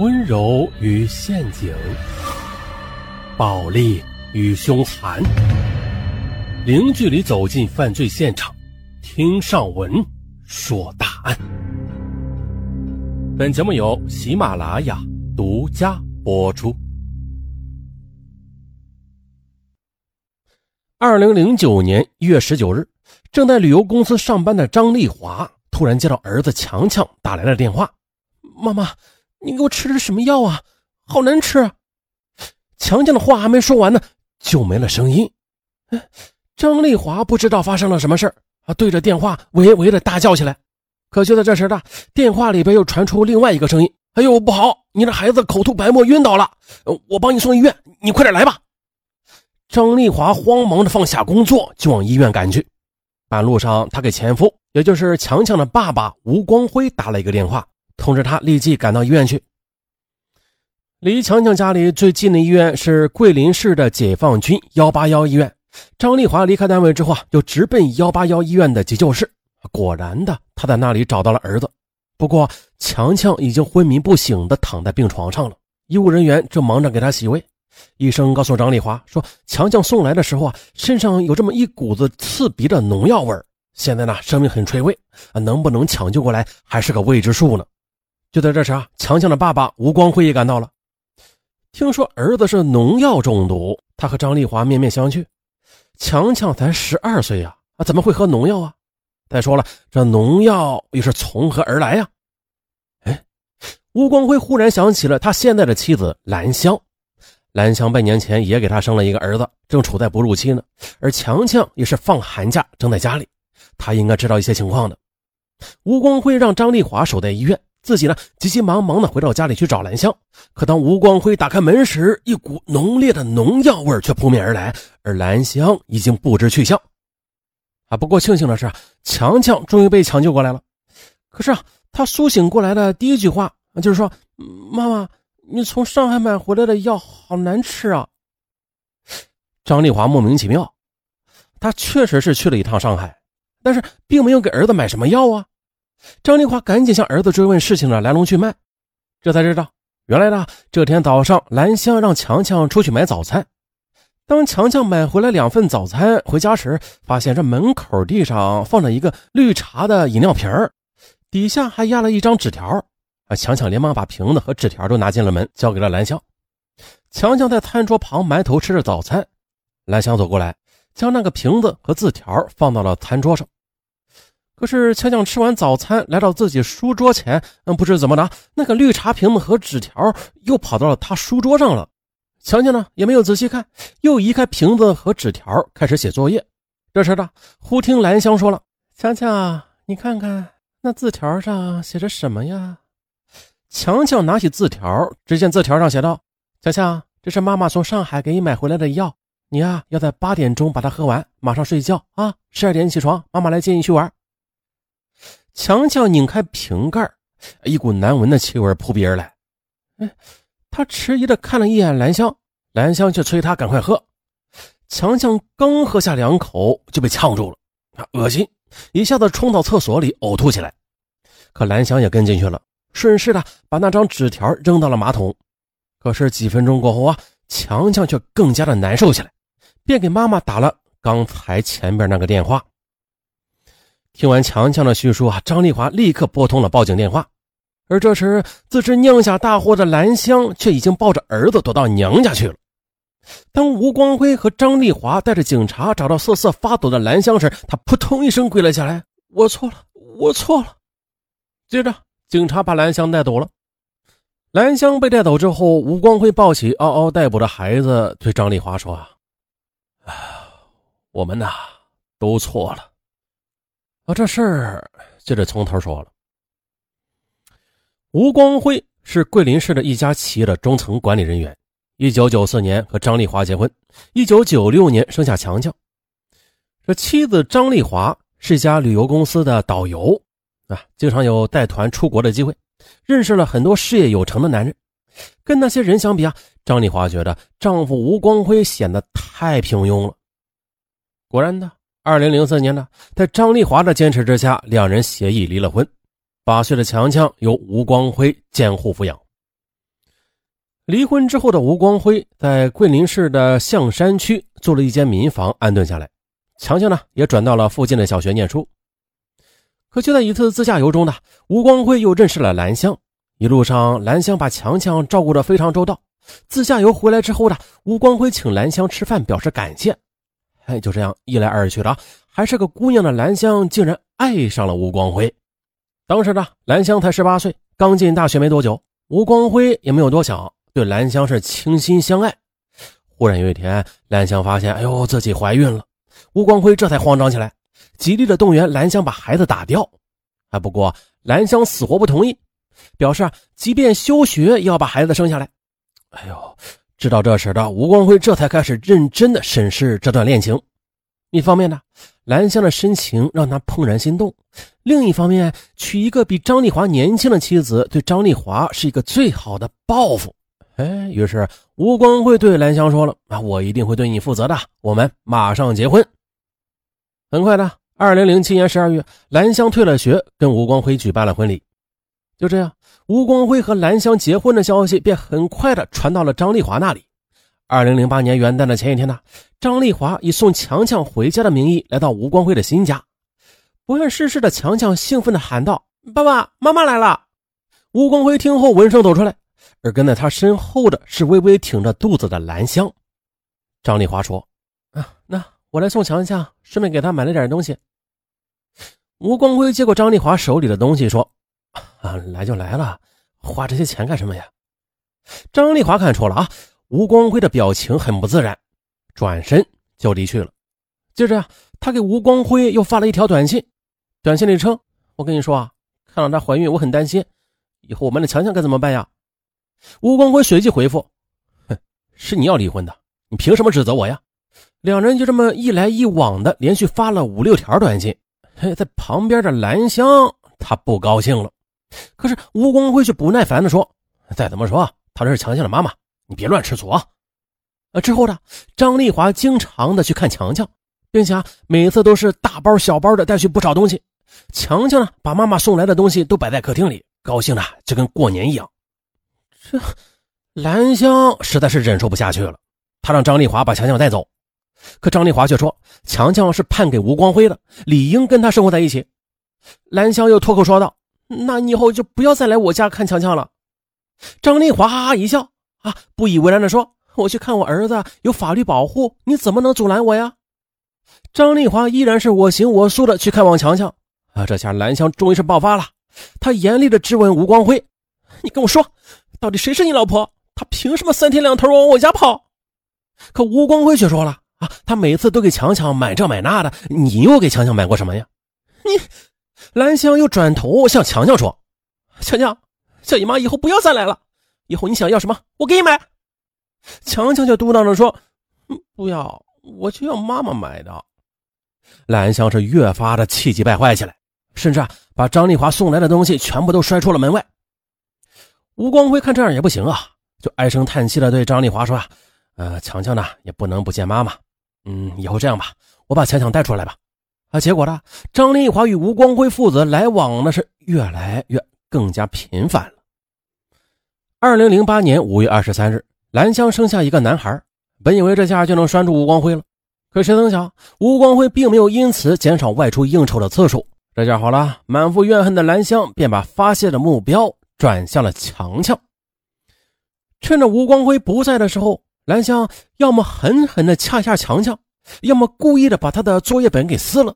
温柔与陷阱，暴力与凶残，零距离走进犯罪现场，听上文说大案。本节目由喜马拉雅独家播出。二零零九年一月十九日，正在旅游公司上班的张丽华突然接到儿子强强打来的电话：“妈妈。”你给我吃的什么药啊？好难吃！强强的话还没说完呢，就没了声音。张丽华不知道发生了什么事啊，对着电话喂喂的大叫起来。可就在这时的，电话里边又传出另外一个声音：“哎呦，不好！你的孩子口吐白沫，晕倒了，我帮你送医院，你快点来吧！”张丽华慌忙的放下工作，就往医院赶去。半路上，他给前夫，也就是强强的爸爸吴光辉打了一个电话。通知他立即赶到医院去。离强强家里最近的医院是桂林市的解放军幺八幺医院。张丽华离开单位之后啊，就直奔幺八幺医院的急救室。果然的，他在那里找到了儿子。不过，强强已经昏迷不醒的躺在病床上了。医务人员正忙着给他洗胃。医生告诉张丽华说，强强送来的时候啊，身上有这么一股子刺鼻的农药味儿现在呢，生命很垂危，能不能抢救过来还是个未知数呢。就在这时啊，强强的爸爸吴光辉也赶到了。听说儿子是农药中毒，他和张丽华面面相觑。强强才十二岁呀，啊，怎么会喝农药啊？再说了，这农药又是从何而来呀？哎，吴光辉忽然想起了他现在的妻子兰香。兰香半年前也给他生了一个儿子，正处在哺乳期呢。而强强也是放寒假正在家里，他应该知道一些情况的。吴光辉让张丽华守在医院。自己呢，急急忙忙的回到家里去找兰香。可当吴光辉打开门时，一股浓烈的农药味却扑面而来，而兰香已经不知去向。啊，不过庆幸的是，强强终于被抢救过来了。可是啊，他苏醒过来的第一句话就是说：“妈妈，你从上海买回来的药好难吃啊。”张丽华莫名其妙，他确实是去了一趟上海，但是并没有给儿子买什么药啊。张丽华赶紧向儿子追问事情的来龙去脉，这才知道，原来呢，这天早上兰香让强强出去买早餐。当强强买回来两份早餐回家时，发现这门口地上放着一个绿茶的饮料瓶底下还压了一张纸条。啊，强强连忙把瓶子和纸条都拿进了门，交给了兰香。强强在餐桌旁埋头吃着早餐，兰香走过来，将那个瓶子和字条放到了餐桌上。可是强强吃完早餐，来到自己书桌前，嗯，不知怎么的，那个绿茶瓶子和纸条又跑到了他书桌上了。强强呢也没有仔细看，又移开瓶子和纸条，开始写作业。这时的忽听兰香说了：“强强，你看看那字条上写着什么呀？”强强拿起字条，只见字条上写道：“强强，这是妈妈从上海给你买回来的药，你呀要在八点钟把它喝完，马上睡觉啊，十二点起床，妈妈来接你去玩。”强强拧开瓶盖，一股难闻的气味扑鼻而来。哎，他迟疑的看了一眼兰香，兰香却催他赶快喝。强强刚喝下两口就被呛住了，恶心，一下子冲到厕所里呕吐起来。可兰香也跟进去了，顺势的把那张纸条扔到了马桶。可是几分钟过后啊，强强却更加的难受起来，便给妈妈打了刚才前边那个电话。听完强强的叙述啊，张丽华立刻拨通了报警电话。而这时，自知酿下大祸的兰香却已经抱着儿子躲到娘家去了。当吴光辉和张丽华带着警察找到瑟瑟发抖的兰香时，他扑通一声跪了下来：“我错了，我错了。”接着，警察把兰香带走了。兰香被带走之后，吴光辉抱起嗷嗷待哺的孩子，对张丽华说：“啊，我们呐，都错了。”这事儿就得从头说了。吴光辉是桂林市的一家企业的中层管理人员。一九九四年和张丽华结婚，一九九六年生下强强。这妻子张丽华是一家旅游公司的导游啊，经常有带团出国的机会，认识了很多事业有成的男人。跟那些人相比啊，张丽华觉得丈夫吴光辉显得太平庸了。果然的。二零零四年呢，在张丽华的坚持之下，两人协议离了婚。八岁的强强由吴光辉监护抚养。离婚之后的吴光辉在桂林市的象山区租了一间民房安顿下来，强强呢也转到了附近的小学念书。可就在一次自驾游中呢，吴光辉又认识了兰香。一路上，兰香把强强照顾得非常周到。自驾游回来之后呢，吴光辉请兰香吃饭表示感谢。哎，就这样一来二去的，还是个姑娘的兰香竟然爱上了吴光辉。当时呢，兰香才十八岁，刚进大学没多久，吴光辉也没有多想。对兰香是倾心相爱，忽然有一天，兰香发现，哎呦，自己怀孕了。吴光辉这才慌张起来，极力的动员兰香把孩子打掉。哎，不过兰香死活不同意，表示啊，即便休学也要把孩子生下来。哎呦，知道这事的吴光辉这才开始认真的审视这段恋情。一方面呢，兰香的深情让他怦然心动；另一方面，娶一个比张丽华年轻的妻子，对张丽华是一个最好的报复。哎，于是吴光辉对兰香说了：“啊，我一定会对你负责的，我们马上结婚。”很快的，二零零七年十二月，兰香退了学，跟吴光辉举办了婚礼。就这样，吴光辉和兰香结婚的消息便很快的传到了张丽华那里。二零零八年元旦的前一天呢，张丽华以送强强回家的名义来到吴光辉的新家。不愿世事的强强兴奋的喊道：“爸爸妈妈来了！”吴光辉听后闻声走出来。而跟在他身后的是微微挺着肚子的兰香。张丽华说：“啊，那我来送强强，顺便给他买了点东西。”吴光辉接过张丽华手里的东西，说：“啊，来就来了，花这些钱干什么呀？”张丽华看出了啊，吴光辉的表情很不自然，转身就离去了。就这样，他给吴光辉又发了一条短信，短信里称：“我跟你说啊，看到她怀孕，我很担心，以后我们的强强该怎么办呀？”吴光辉随即回复：“哼，是你要离婚的，你凭什么指责我呀？”两人就这么一来一往的，连续发了五六条短信。嘿，在旁边的兰香她不高兴了，可是吴光辉却不耐烦的说：“再怎么说，她这是强强的妈妈，你别乱吃醋啊！”啊，之后呢，张丽华经常的去看强强，并且啊，每次都是大包小包的带去不少东西。强强呢，把妈妈送来的东西都摆在客厅里，高兴的就跟过年一样。这兰香实在是忍受不下去了，她让张丽华把强强带走，可张丽华却说强强是判给吴光辉的，理应跟他生活在一起。兰香又脱口说道：“那你以后就不要再来我家看强强了。”张丽华哈哈一笑，啊，不以为然的说：“我去看我儿子，有法律保护，你怎么能阻拦我呀？”张丽华依然是我行我素的去看望强强，啊，这下兰香终于是爆发了，她严厉的质问吴光辉：“你跟我说。”到底谁是你老婆？她凭什么三天两头往我家跑？可吴光辉却说了啊，他每次都给强强买这买那的，你又给强强买过什么呀？你兰香又转头向强强说：“强强，小姨妈以后不要再来了，以后你想要什么，我给你买。”强强就嘟囔着说：“不要，我就要妈妈买的。”兰香是越发的气急败坏起来，甚至啊，把张丽华送来的东西全部都摔出了门外。吴光辉看这样也不行啊，就唉声叹气的对张丽华说：“啊，呃，强强呢也不能不见妈妈，嗯，以后这样吧，我把强强带出来吧。”啊，结果呢，张丽华与吴光辉父子来往呢是越来越更加频繁了。二零零八年五月二十三日，兰香生下一个男孩，本以为这下就能拴住吴光辉了，可谁曾想，吴光辉并没有因此减少外出应酬的次数。这下好了，满腹怨恨的兰香便把发泄的目标。转向了强强。趁着吴光辉不在的时候，兰香要么狠狠的掐下强强，要么故意的把他的作业本给撕了。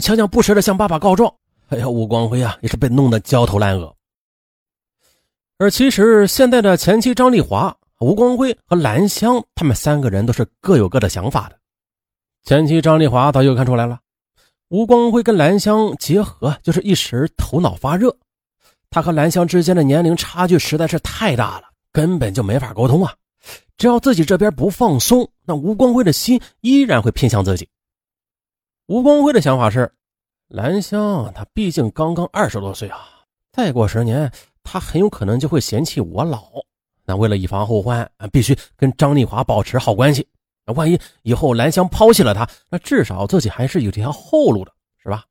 强强不时的向爸爸告状。哎呀，吴光辉啊，也是被弄得焦头烂额。而其实现在的前妻张丽华、吴光辉和兰香，他们三个人都是各有各的想法的。前妻张丽华早就看出来了，吴光辉跟兰香结合就是一时头脑发热。他和兰香之间的年龄差距实在是太大了，根本就没法沟通啊！只要自己这边不放松，那吴光辉的心依然会偏向自己。吴光辉的想法是，兰香她毕竟刚刚二十多岁啊，再过十年，她很有可能就会嫌弃我老。那为了以防后患，必须跟张丽华保持好关系。那万一以后兰香抛弃了他，那至少自己还是有这条后路的，是吧？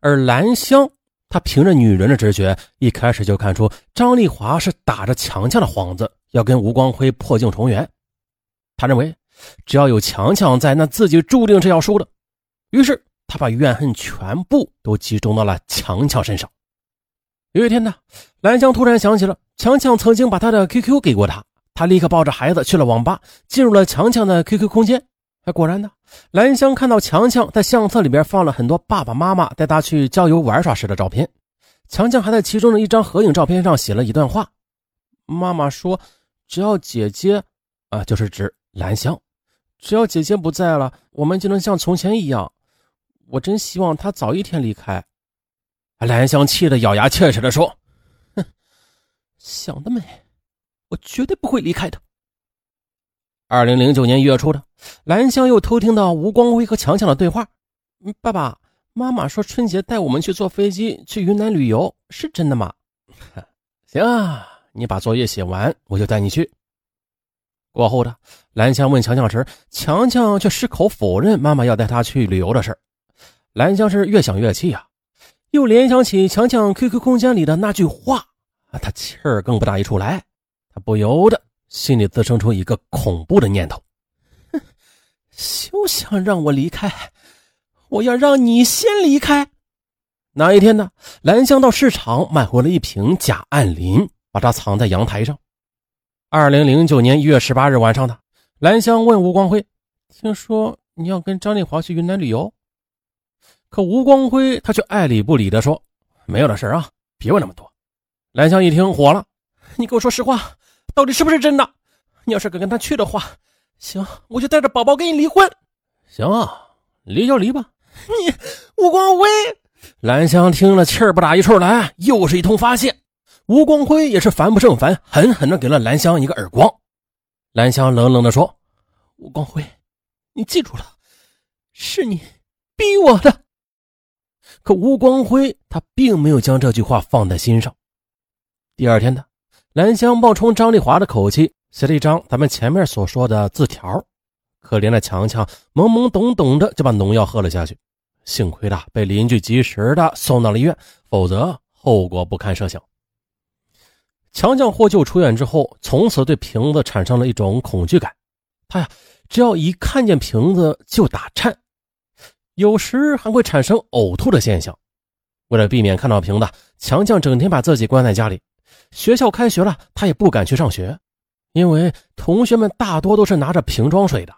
而兰香。她凭着女人的直觉，一开始就看出张丽华是打着强强的幌子要跟吴光辉破镜重圆。他认为，只要有强强在，那自己注定是要输的。于是，他把怨恨全部都集中到了强强身上。有一天呢，兰香突然想起了强强曾经把他的 QQ 给过他，他立刻抱着孩子去了网吧，进入了强强的 QQ 空间。哎，果然呢，兰香看到强强在相册里边放了很多爸爸妈妈带他去郊游玩耍时的照片，强强还在其中的一张合影照片上写了一段话：“妈妈说，只要姐姐，啊，就是指兰香，只要姐姐不在了，我们就能像从前一样。我真希望她早一天离开。”兰香气得咬牙切齿地说：“哼，想得美！我绝对不会离开的。”二零零九年一月初的，兰香又偷听到吴光辉和强强的对话：“爸爸妈妈说春节带我们去坐飞机去云南旅游，是真的吗？”“ 行啊，你把作业写完，我就带你去。”过后的，兰香问强强时，强强却矢口否认妈妈要带他去旅游的事兰香是越想越气啊。又联想起强强 QQ 空间里的那句话，啊，他气儿更不打一处来，他不由得心里滋生出一个恐怖的念头：哼，休想让我离开，我要让你先离开。那一天呢，兰香到市场买回了一瓶甲胺磷，把它藏在阳台上。二零零九年一月十八日晚上的，兰香问吴光辉：“听说你要跟张丽华去云南旅游？”可吴光辉他却爱理不理的说：“没有的事啊，别问那么多。”兰香一听火了：“你给我说实话，到底是不是真的？你要是敢跟他去的话，行，我就带着宝宝跟你离婚。行啊，离就离吧。”你吴光辉，兰香听了气儿不打一处来，又是一通发泄。吴光辉也是烦不胜烦，狠狠地给了兰香一个耳光。兰香冷冷地说：“吴光辉，你记住了，是你逼我的。”可吴光辉他并没有将这句话放在心上。第二天的兰香冒充张丽华的口气写了一张咱们前面所说的字条。可怜的强强懵懵懂懂的就把农药喝了下去，幸亏的被邻居及时的送到了医院，否则后果不堪设想。强强获救出院之后，从此对瓶子产生了一种恐惧感，他呀只要一看见瓶子就打颤。有时还会产生呕吐的现象。为了避免看到瓶子，强强整天把自己关在家里。学校开学了，他也不敢去上学，因为同学们大多都是拿着瓶装水的。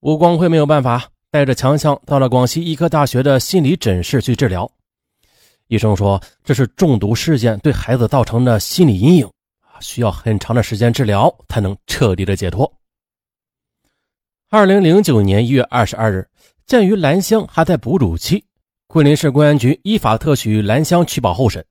吴光辉没有办法，带着强强到了广西医科大学的心理诊室去治疗。医生说这是中毒事件对孩子造成的心理阴影，需要很长的时间治疗才能彻底的解脱。二零零九年一月二十二日。鉴于兰香还在哺乳期，桂林市公安局依法特许兰香取保候审。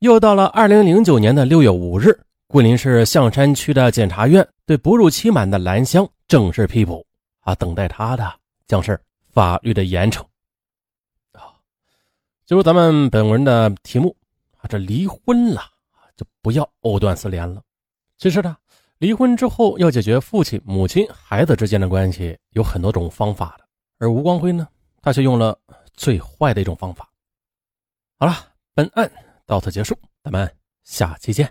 又到了二零零九年的六月五日，桂林市象山区的检察院对哺乳期满的兰香正式批捕。啊，等待他的将是法律的严惩。就是咱们本文的题目啊，这离婚了就不要藕断丝连了。其实呢，离婚之后要解决父亲、母亲、孩子之间的关系，有很多种方法的。而吴光辉呢，他却用了最坏的一种方法。好了，本案到此结束，咱们下期见。